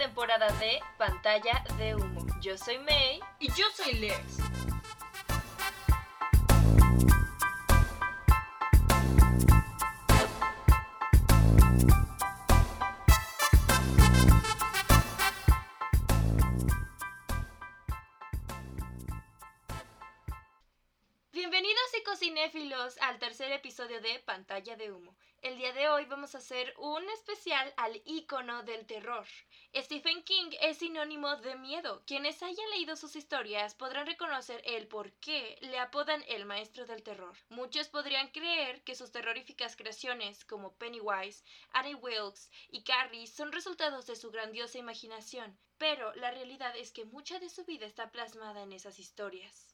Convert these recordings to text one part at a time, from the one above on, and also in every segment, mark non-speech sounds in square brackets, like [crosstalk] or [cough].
temporada de Pantalla de Humo. Yo soy May. Y yo soy Lex. Psicocinéfilos al tercer episodio de Pantalla de Humo. El día de hoy vamos a hacer un especial al ícono del terror. Stephen King es sinónimo de miedo. Quienes hayan leído sus historias podrán reconocer el por qué le apodan el maestro del terror. Muchos podrían creer que sus terroríficas creaciones como Pennywise, Annie Wilkes y Carrie son resultados de su grandiosa imaginación, pero la realidad es que mucha de su vida está plasmada en esas historias.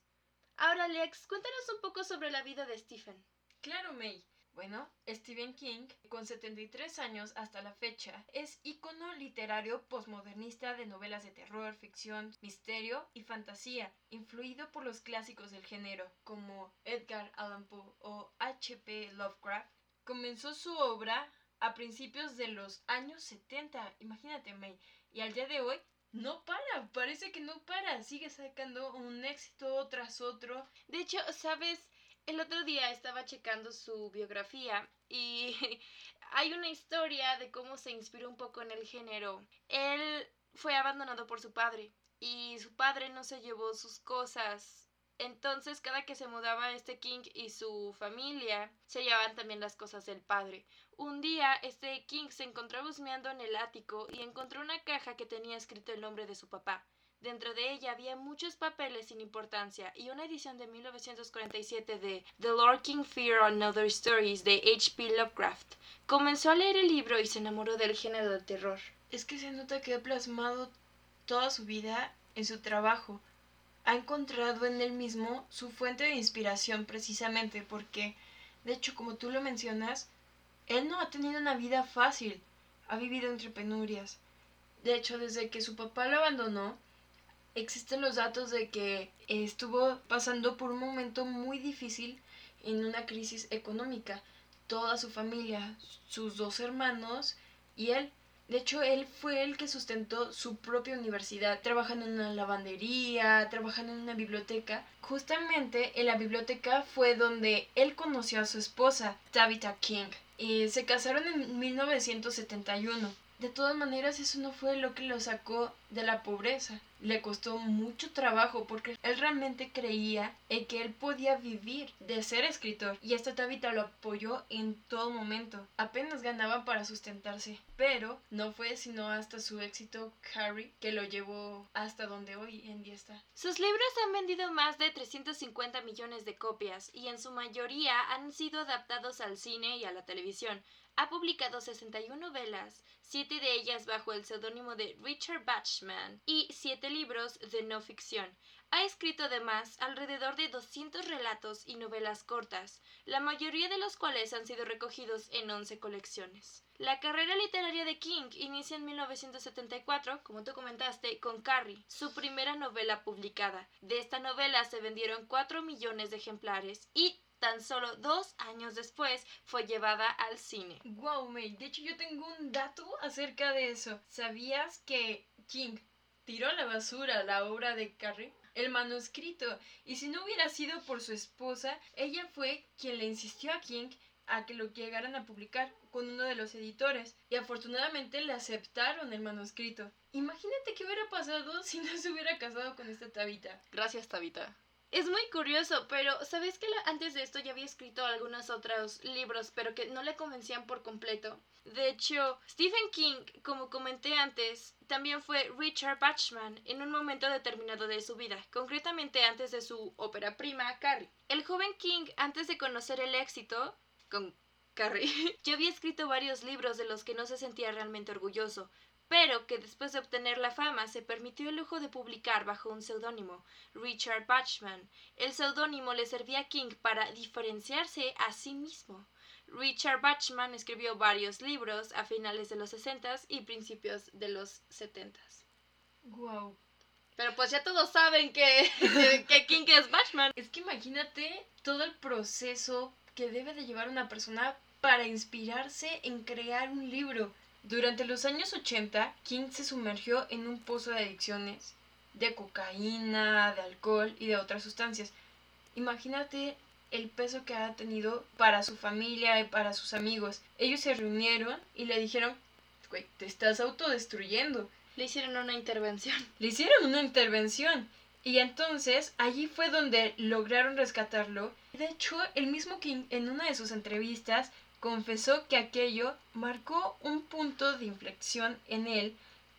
Ahora, Lex, cuéntanos un poco sobre la vida de Stephen. Claro, May. Bueno, Stephen King, con 73 años hasta la fecha, es ícono literario postmodernista de novelas de terror, ficción, misterio y fantasía, influido por los clásicos del género, como Edgar Allan Poe o H.P. Lovecraft. Comenzó su obra a principios de los años 70, imagínate, May, y al día de hoy no para, parece que no para, sigue sacando un éxito tras otro. De hecho, ¿sabes? El otro día estaba checando su biografía y [laughs] hay una historia de cómo se inspiró un poco en el género. Él fue abandonado por su padre y su padre no se llevó sus cosas. Entonces, cada que se mudaba este King y su familia, se llevaban también las cosas del padre. Un día, este King se encontró husmeando en el ático y encontró una caja que tenía escrito el nombre de su papá. Dentro de ella había muchos papeles sin importancia y una edición de 1947 de The Lord King Fear and Other Stories de H.P. Lovecraft. Comenzó a leer el libro y se enamoró del género del terror. Es que se nota que ha plasmado toda su vida en su trabajo. Ha encontrado en él mismo su fuente de inspiración precisamente porque, de hecho, como tú lo mencionas, él no ha tenido una vida fácil, ha vivido entre penurias. De hecho, desde que su papá lo abandonó, existen los datos de que estuvo pasando por un momento muy difícil en una crisis económica. Toda su familia, sus dos hermanos y él. De hecho, él fue el que sustentó su propia universidad, trabajando en una lavandería, trabajando en una biblioteca. Justamente en la biblioteca fue donde él conoció a su esposa, Tabitha King, y se casaron en 1971. De todas maneras, eso no fue lo que lo sacó de la pobreza. Le costó mucho trabajo porque él realmente creía en que él podía vivir de ser escritor y esta Tabitha lo apoyó en todo momento. Apenas ganaba para sustentarse, pero no fue sino hasta su éxito Harry que lo llevó hasta donde hoy en día está. Sus libros han vendido más de 350 millones de copias y en su mayoría han sido adaptados al cine y a la televisión. Ha publicado 61 novelas, siete de ellas bajo el seudónimo de Richard Bachman y siete libros de no ficción. Ha escrito además alrededor de 200 relatos y novelas cortas, la mayoría de los cuales han sido recogidos en 11 colecciones. La carrera literaria de King inicia en 1974, como tú comentaste, con Carrie, su primera novela publicada. De esta novela se vendieron 4 millones de ejemplares y tan solo dos años después fue llevada al cine. Wow, May, de hecho yo tengo un dato acerca de eso. ¿Sabías que King tiró a la basura la obra de Carrie? El manuscrito. Y si no hubiera sido por su esposa, ella fue quien le insistió a King a que lo llegaran a publicar con uno de los editores y afortunadamente le aceptaron el manuscrito. Imagínate qué hubiera pasado si no se hubiera casado con esta Tabita. Gracias, Tabita. Es muy curioso, pero ¿sabes que antes de esto ya había escrito algunos otros libros, pero que no le convencían por completo? De hecho, Stephen King, como comenté antes, también fue Richard Bachman en un momento determinado de su vida, concretamente antes de su ópera prima, Carrie. El joven King, antes de conocer el éxito con Carrie, [laughs] ya había escrito varios libros de los que no se sentía realmente orgulloso, pero que después de obtener la fama se permitió el lujo de publicar bajo un seudónimo, Richard Bachman. El seudónimo le servía a King para diferenciarse a sí mismo. Richard Bachman escribió varios libros a finales de los 60 y principios de los 70 Wow. Pero pues ya todos saben que, [laughs] que King es Bachman. Es que imagínate todo el proceso que debe de llevar una persona para inspirarse en crear un libro. Durante los años 80, King se sumergió en un pozo de adicciones, de cocaína, de alcohol y de otras sustancias. Imagínate el peso que ha tenido para su familia y para sus amigos. Ellos se reunieron y le dijeron, güey, te estás autodestruyendo. Le hicieron una intervención. [laughs] Le hicieron una intervención. Y entonces allí fue donde lograron rescatarlo. De hecho, el mismo King en una de sus entrevistas confesó que aquello marcó un punto de inflexión en él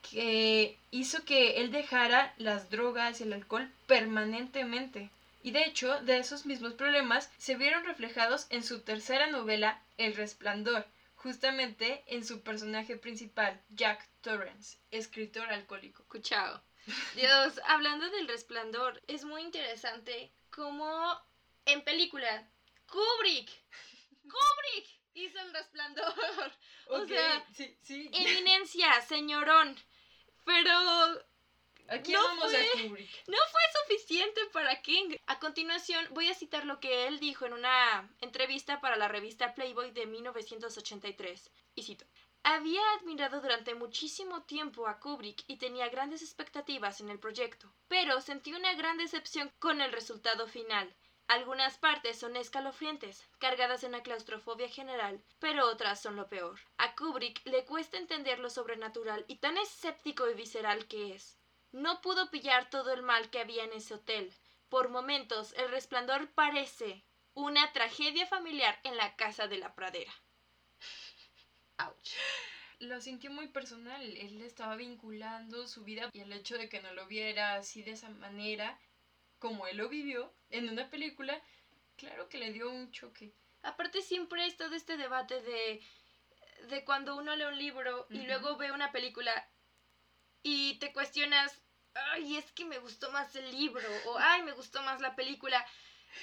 que hizo que él dejara las drogas y el alcohol permanentemente. Y de hecho, de esos mismos problemas se vieron reflejados en su tercera novela, El Resplandor, justamente en su personaje principal, Jack Torrance, escritor alcohólico. Cuchao. Dios, [laughs] hablando del resplandor, es muy interesante cómo en película Kubrick, Kubrick hizo el resplandor. [laughs] O sea, eminencia, señorón. Pero Aquí no vamos fue, a No fue suficiente para King. A continuación, voy a citar lo que él dijo en una entrevista para la revista Playboy de 1983. Y cito. Había admirado durante muchísimo tiempo a Kubrick y tenía grandes expectativas en el proyecto, pero sentí una gran decepción con el resultado final. Algunas partes son escalofriantes, cargadas de una claustrofobia general, pero otras son lo peor. A Kubrick le cuesta entender lo sobrenatural y tan escéptico y visceral que es. No pudo pillar todo el mal que había en ese hotel. Por momentos, el resplandor parece una tragedia familiar en la casa de la pradera. Ouch. Lo sintió muy personal. Él estaba vinculando su vida y el hecho de que no lo viera así de esa manera, como él lo vivió en una película, claro que le dio un choque. Aparte siempre ha estado este debate de, de cuando uno lee un libro y luego ve una película y te cuestionas, ay, es que me gustó más el libro o [laughs] ay, me gustó más la película.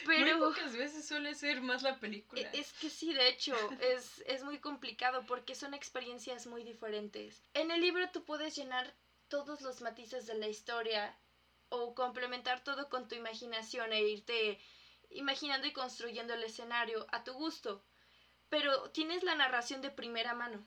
Pero muy pocas veces suele ser más la película. E, es que sí, de hecho, [laughs] es, es muy complicado porque son experiencias muy diferentes. En el libro tú puedes llenar todos los matices de la historia o complementar todo con tu imaginación e irte imaginando y construyendo el escenario a tu gusto. Pero tienes la narración de primera mano.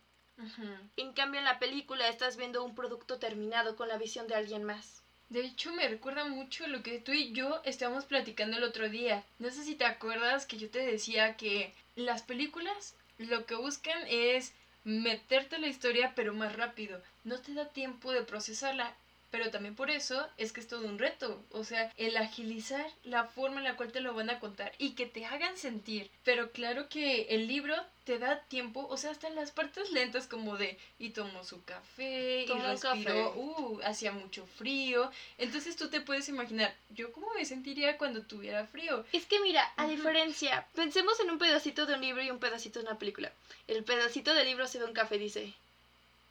En cambio, en la película estás viendo un producto terminado con la visión de alguien más. De hecho, me recuerda mucho lo que tú y yo estábamos platicando el otro día. No sé si te acuerdas que yo te decía que las películas lo que buscan es meterte la historia pero más rápido. No te da tiempo de procesarla pero también por eso es que es todo un reto, o sea, el agilizar la forma en la cual te lo van a contar y que te hagan sentir. Pero claro que el libro te da tiempo, o sea, hasta en las partes lentas como de y tomó su café y respiró, uh, hacía mucho frío. Entonces tú te puedes imaginar, yo cómo me sentiría cuando tuviera frío. Es que mira, a diferencia, pensemos en un pedacito de un libro y un pedacito de una película. El pedacito del libro se ve un café, dice,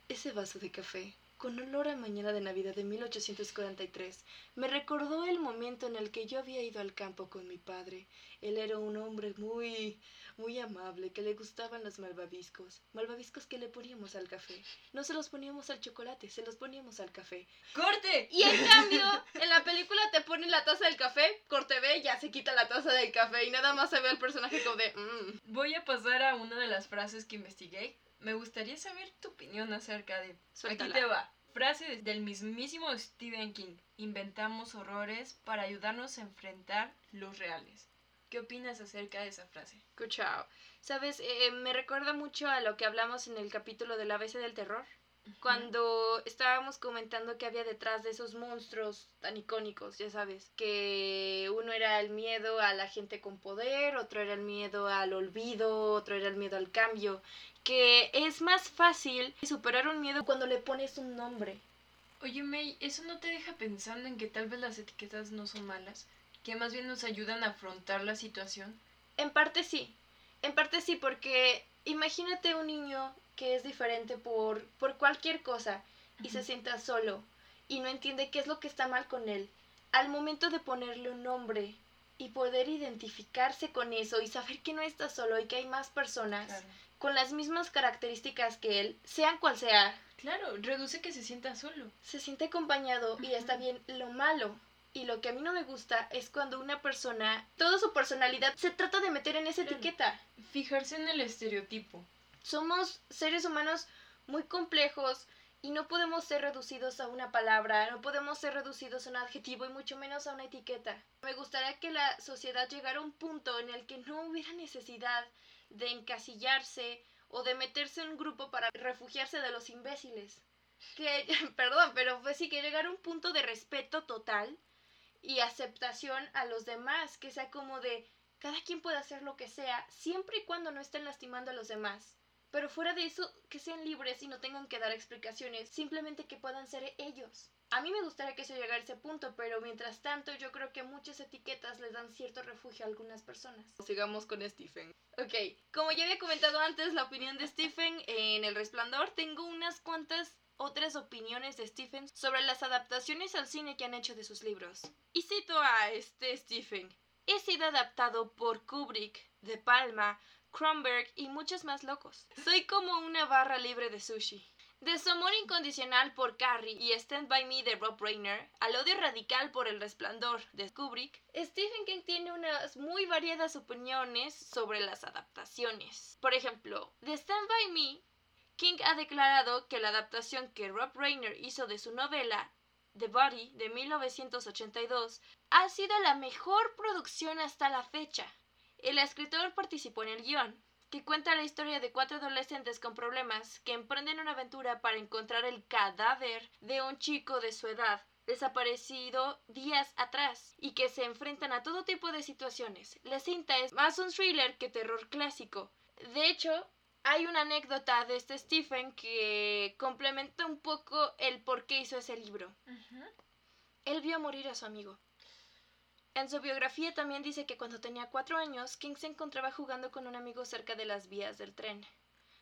ese vaso de café con olor a mañana de Navidad de 1843, me recordó el momento en el que yo había ido al campo con mi padre. Él era un hombre muy, muy amable, que le gustaban los malvaviscos. Malvaviscos que le poníamos al café. No se los poníamos al chocolate, se los poníamos al café. ¡Corte! Y en cambio, en la película te ponen la taza del café, corte B, ya se quita la taza del café y nada más se ve al personaje como de... Mm". Voy a pasar a una de las frases que investigué me gustaría saber tu opinión acerca de... Aquí te va. Frase del mismísimo Stephen King. Inventamos horrores para ayudarnos a enfrentar los reales. ¿Qué opinas acerca de esa frase? Escuchao. Sabes, eh, me recuerda mucho a lo que hablamos en el capítulo del ABC del terror. Cuando estábamos comentando que había detrás de esos monstruos tan icónicos, ya sabes, que uno era el miedo a la gente con poder, otro era el miedo al olvido, otro era el miedo al cambio, que es más fácil superar un miedo cuando le pones un nombre. Oye May, ¿eso no te deja pensando en que tal vez las etiquetas no son malas? ¿Que más bien nos ayudan a afrontar la situación? En parte sí, en parte sí, porque imagínate un niño que es diferente por, por cualquier cosa y se sienta solo y no entiende qué es lo que está mal con él. Al momento de ponerle un nombre y poder identificarse con eso y saber que no está solo y que hay más personas con las mismas características que él, sean cual sea. Claro, reduce que se sienta solo. Se siente acompañado y está bien. Lo malo y lo que a mí no me gusta es cuando una persona, toda su personalidad se trata de meter en esa etiqueta. Fijarse en el estereotipo. Somos seres humanos muy complejos y no podemos ser reducidos a una palabra, no podemos ser reducidos a un adjetivo y mucho menos a una etiqueta. Me gustaría que la sociedad llegara a un punto en el que no hubiera necesidad de encasillarse o de meterse en un grupo para refugiarse de los imbéciles. Que, [laughs] perdón, pero pues sí que llegar a un punto de respeto total y aceptación a los demás, que sea como de cada quien puede hacer lo que sea, siempre y cuando no estén lastimando a los demás. Pero fuera de eso, que sean libres y no tengan que dar explicaciones, simplemente que puedan ser ellos. A mí me gustaría que se llegara a ese punto, pero mientras tanto yo creo que muchas etiquetas les dan cierto refugio a algunas personas. Sigamos con Stephen. Ok, como ya había comentado antes la opinión de Stephen en El Resplandor, tengo unas cuantas otras opiniones de Stephen sobre las adaptaciones al cine que han hecho de sus libros. Y cito a este Stephen. He sido adaptado por Kubrick, De Palma, Kronberg y muchos más locos. Soy como una barra libre de sushi. De su amor incondicional por Carrie y Stand By Me de Rob Reiner, al odio radical por El Resplandor de Kubrick, Stephen King tiene unas muy variadas opiniones sobre las adaptaciones. Por ejemplo, de Stand By Me, King ha declarado que la adaptación que Rob Reiner hizo de su novela The Body de 1982 ha sido la mejor producción hasta la fecha. El escritor participó en el guion, que cuenta la historia de cuatro adolescentes con problemas que emprenden una aventura para encontrar el cadáver de un chico de su edad desaparecido días atrás y que se enfrentan a todo tipo de situaciones. La cinta es más un thriller que terror clásico. De hecho, hay una anécdota de este Stephen que complementa un poco el por qué hizo ese libro. Él vio morir a su amigo. En su biografía también dice que cuando tenía cuatro años, King se encontraba jugando con un amigo cerca de las vías del tren.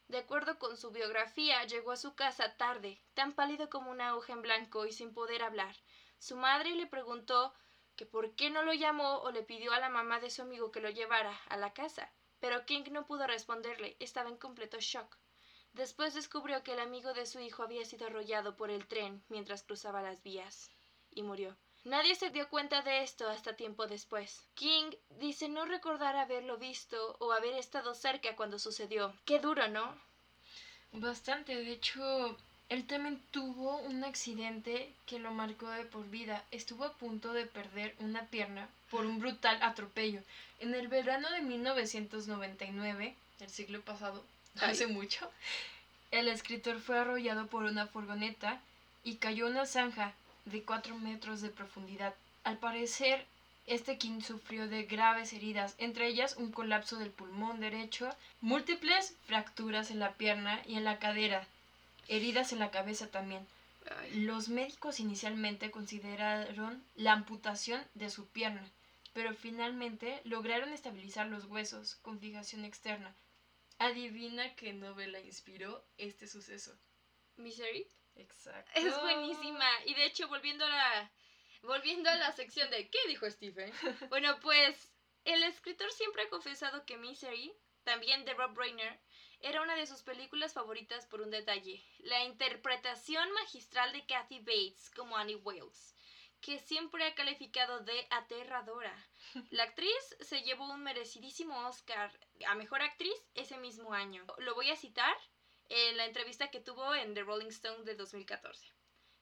De acuerdo con su biografía, llegó a su casa tarde, tan pálido como una hoja en blanco y sin poder hablar. Su madre le preguntó que por qué no lo llamó o le pidió a la mamá de su amigo que lo llevara a la casa, pero King no pudo responderle, estaba en completo shock. Después descubrió que el amigo de su hijo había sido arrollado por el tren mientras cruzaba las vías y murió. Nadie se dio cuenta de esto hasta tiempo después. King dice no recordar haberlo visto o haber estado cerca cuando sucedió. Qué duro, ¿no? Bastante, de hecho, él también tuvo un accidente que lo marcó de por vida. Estuvo a punto de perder una pierna por un brutal atropello. En el verano de 1999, el siglo pasado, [laughs] hace mucho, el escritor fue arrollado por una furgoneta y cayó una zanja de 4 metros de profundidad. Al parecer, este King sufrió de graves heridas, entre ellas un colapso del pulmón derecho, múltiples fracturas en la pierna y en la cadera, heridas en la cabeza también. Los médicos inicialmente consideraron la amputación de su pierna, pero finalmente lograron estabilizar los huesos con fijación externa. Adivina qué novela inspiró este suceso. Misery. Exacto. Es buenísima. Y de hecho, volviendo a la, volviendo a la sección de ¿qué dijo Stephen? [laughs] Bueno, pues el escritor siempre ha confesado que Misery, también de Rob Reiner, era una de sus películas favoritas por un detalle, la interpretación magistral de Kathy Bates como Annie Wales, que siempre ha calificado de aterradora. La actriz se llevó un merecidísimo Oscar a Mejor Actriz ese mismo año. Lo voy a citar en la entrevista que tuvo en The Rolling Stone de 2014.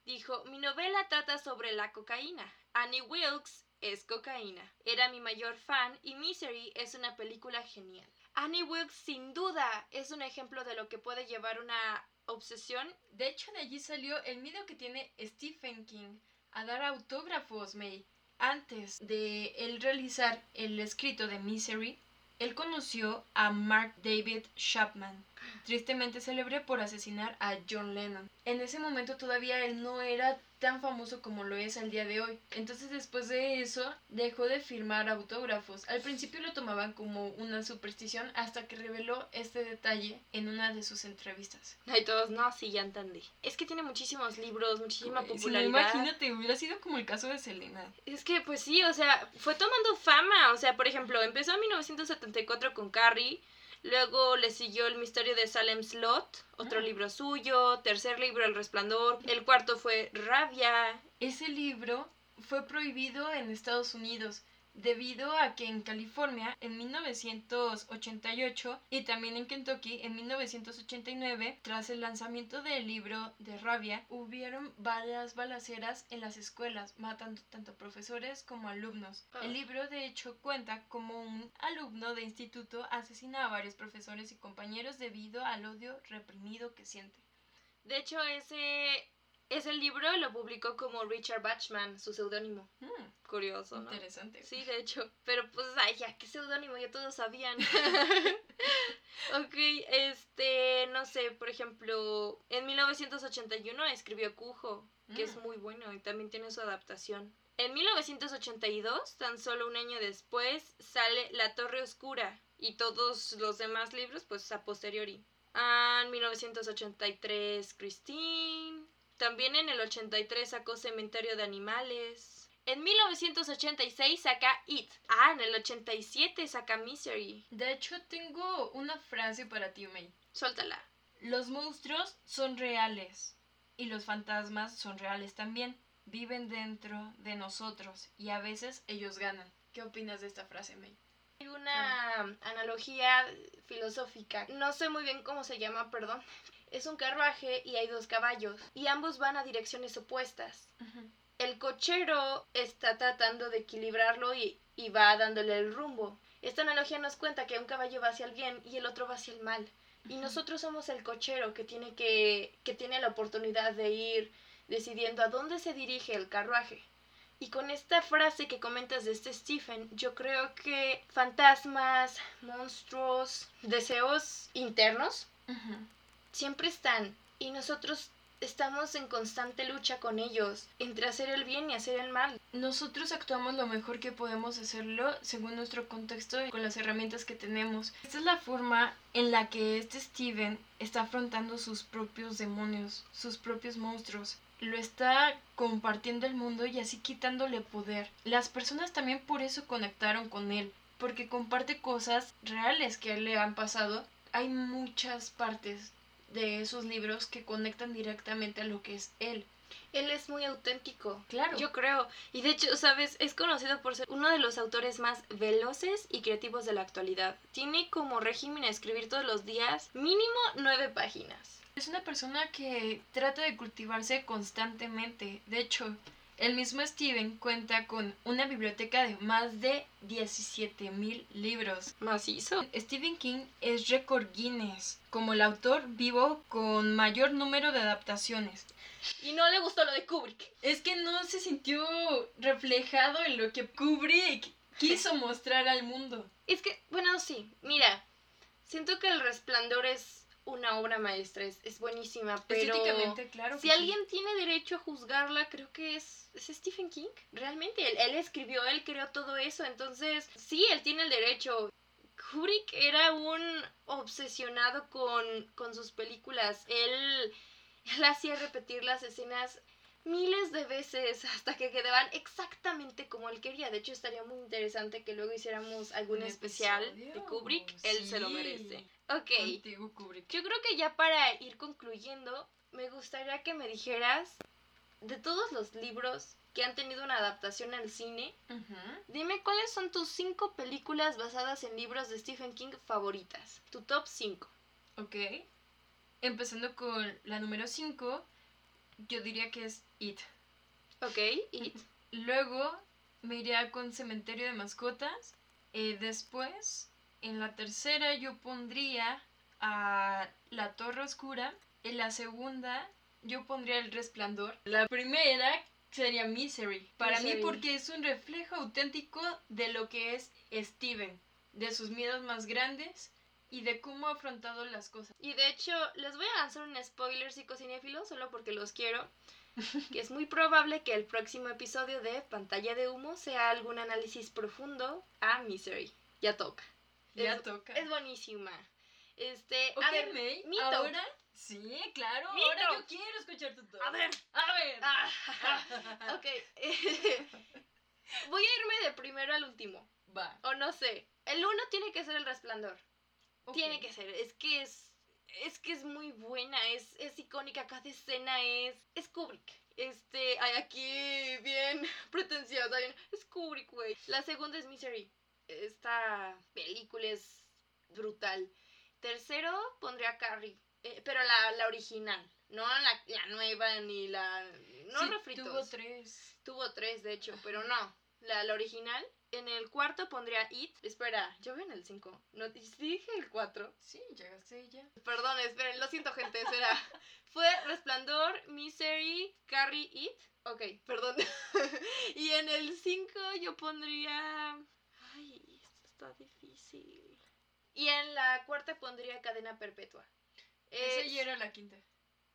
Dijo, mi novela trata sobre la cocaína. Annie Wilkes es cocaína. Era mi mayor fan y Misery es una película genial. Annie Wilkes sin duda es un ejemplo de lo que puede llevar una obsesión. De hecho, de allí salió el miedo que tiene Stephen King a dar autógrafos, May. Antes de él realizar el escrito de Misery, él conoció a Mark David Chapman, tristemente célebre por asesinar a John Lennon. En ese momento todavía él no era tan famoso como lo es al día de hoy. Entonces después de eso dejó de firmar autógrafos. Al principio lo tomaban como una superstición hasta que reveló este detalle en una de sus entrevistas. Ay, todos, no, sí, ya entendí. Es que tiene muchísimos libros, muchísima si no, popularidad. imagínate, hubiera sido como el caso de Selena. Es que, pues sí, o sea, fue tomando fama. O sea, por ejemplo, empezó en 1974 con Carrie. Luego le siguió El misterio de Salem Slot, otro Ah. libro suyo. Tercer libro, El resplandor. El cuarto fue Rabia. Ese libro fue prohibido en Estados Unidos debido a que en California en 1988 y también en Kentucky en 1989, tras el lanzamiento del libro de Rabia, hubieron varias balaceras en las escuelas, matando tanto profesores como alumnos. Ah. El libro de hecho cuenta como un alumno de instituto asesina a varios profesores y compañeros debido al odio reprimido que siente. De hecho, ese, ese libro lo publicó como Richard Bachman, su seudónimo. Mm, Curioso, ¿no? interesante. Sí, de hecho. Pero pues, ay, ya, qué seudónimo, ya todos sabían. [laughs] ok, este, no sé, por ejemplo, en 1981 escribió Cujo, que es Mm. muy bueno y también tiene su adaptación. En 1982, tan solo un año después, sale La Torre Oscura y todos los demás libros, pues a posteriori. Ah, en 1983, Christine. También en el 83 sacó Cementerio de Animales. En 1986 saca It. Ah, en el 87 saca Misery. De hecho, tengo una frase para ti, May. Suéltala. Los monstruos son reales y los fantasmas son reales también. Viven dentro de nosotros y a veces ellos ganan. ¿Qué opinas de esta frase, May? Hay una analogía filosófica. No sé muy bien cómo se llama, perdón. Es un carruaje y hay dos caballos y ambos van a direcciones opuestas. El cochero está tratando de equilibrarlo y, y va dándole el rumbo. Esta analogía nos cuenta que un caballo va hacia el bien y el otro va hacia el mal. Y nosotros somos el cochero que tiene que, que tiene la oportunidad de ir decidiendo a dónde se dirige el carruaje. Y con esta frase que comentas de este Stephen, yo creo que fantasmas, monstruos, deseos internos. Siempre están y nosotros estamos en constante lucha con ellos entre hacer el bien y hacer el mal. Nosotros actuamos lo mejor que podemos hacerlo según nuestro contexto y con las herramientas que tenemos. Esta es la forma en la que este Steven está afrontando sus propios demonios, sus propios monstruos. Lo está compartiendo el mundo y así quitándole poder. Las personas también por eso conectaron con él, porque comparte cosas reales que le han pasado. Hay muchas partes de esos libros que conectan directamente a lo que es él. Él es muy auténtico. Claro. Yo creo. Y de hecho, sabes, es conocido por ser uno de los autores más veloces y creativos de la actualidad. Tiene como régimen escribir todos los días mínimo nueve páginas. Es una persona que trata de cultivarse constantemente. De hecho, el mismo Steven cuenta con una biblioteca de más de 17.000 libros. Macizo. Stephen King es récord Guinness como el autor vivo con mayor número de adaptaciones. Y no le gustó lo de Kubrick. Es que no se sintió reflejado en lo que Kubrick quiso mostrar al mundo. Es que, bueno, sí, mira, siento que El Resplandor es una obra maestra, es, es buenísima, pero Estéticamente, claro. si sí. alguien tiene derecho a juzgarla, creo que es, es Stephen King. Realmente, él, él escribió, él creó todo eso, entonces sí, él tiene el derecho. Kubrick era un obsesionado con, con sus películas. Él, [laughs] él hacía repetir las escenas miles de veces hasta que quedaban exactamente como él quería. De hecho, estaría muy interesante que luego hiciéramos algún Un especial episodio, de Kubrick. Él se lo merece. Ok. Contigo, Kubrick. Yo creo que ya para ir concluyendo, me gustaría que me dijeras de todos los libros que han tenido una adaptación al cine, dime cuáles son tus cinco películas basadas en libros de Stephen King favoritas. Tu top 5. Ok. Empezando con la número 5, yo diría que es It. Ok, It. [laughs] Luego me iría con Cementerio de Mascotas. Eh, después, en la tercera, yo pondría a La Torre Oscura. En la segunda, yo pondría El Resplandor. La primera sería Misery. Para Misery. mí, porque es un reflejo auténtico de lo que es Steven, de sus miedos más grandes y de cómo ha afrontado las cosas. Y de hecho, les voy a lanzar un spoiler psicocinéfilo solo porque los quiero. [laughs] Que es muy probable que el próximo episodio de Pantalla de Humo sea algún análisis profundo a Misery. Ya toca. Ya Es- toca. Es buenísima. Este, Ok, a ver, May, mi top. ahora... Sí, claro, ahora yo quiero escuchar tu top. A ver. A ver. Ah, [laughs] ok. [laughs] Voy a irme de primero al último. Va. O no sé. El uno tiene que ser el resplandor. Tiene que ser. Es que es. Es que es muy buena, es, es icónica, cada escena es. Es Kubrick. Este, hay aquí bien [laughs] pretenciosa, bien, es Kubrick, güey. La segunda es Misery. Esta película es brutal. Tercero pondría Carrie, eh, pero la, la original, no la, la nueva ni la... No Sí, refritos. Tuvo tres. Tuvo tres, de hecho, pero no. La, la original. En el cuarto pondría It. Espera, yo veo en el 5. No, dije el 4. Sí, llegaste ya. Perdón, esperen, lo siento, gente. Espera. [laughs] Fue Resplandor, Misery, Carrie, It. Ok, perdón. [laughs] y en el 5 yo pondría. Ay, esto está difícil. Y en la cuarta pondría Cadena Perpetua. Esa Es- ya era la quinta.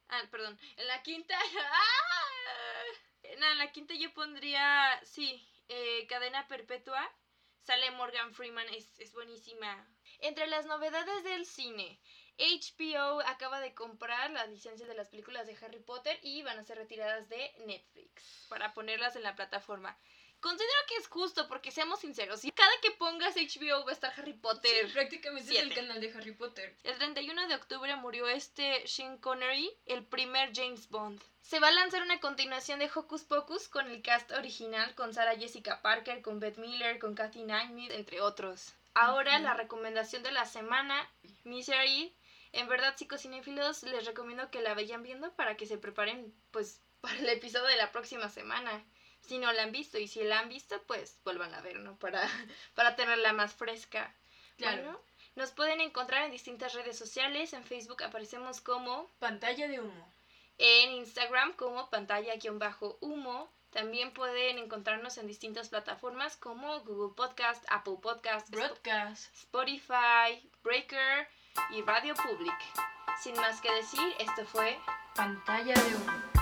Ah, perdón. En la quinta. [laughs] ¡Ah! No, en la quinta yo pondría. Sí, eh, Cadena Perpetua. Sale Morgan Freeman, es, es buenísima. Entre las novedades del cine, HBO acaba de comprar las licencias de las películas de Harry Potter y van a ser retiradas de Netflix para ponerlas en la plataforma. Considero que es justo porque seamos sinceros, si cada que pongas HBO va a estar Harry Potter. Sí, prácticamente es el canal de Harry Potter. El 31 de octubre murió este Sean Connery, el primer James Bond. Se va a lanzar una continuación de Hocus Pocus con el cast original, con Sarah Jessica Parker, con Beth Miller, con Kathy Naimith, entre otros. Ahora la recomendación de la semana, Misery. En verdad, psicocinéfilos, les recomiendo que la vayan viendo para que se preparen, pues, [laughs] para el episodio de la próxima semana. Si no la han visto y si la han visto, pues vuelvan a ver, ¿no? Para, [laughs] para tenerla más fresca. Claro. Bueno, nos pueden encontrar en distintas redes sociales. En Facebook aparecemos como, Pantalla de humo. en Instagram como pantalla-humo. También pueden encontrarnos en distintas plataformas como Google Podcast, Apple Podcast, Broadcast. Spotify, Breaker y Radio Public. Sin más que decir, esto fue Pantalla de humo.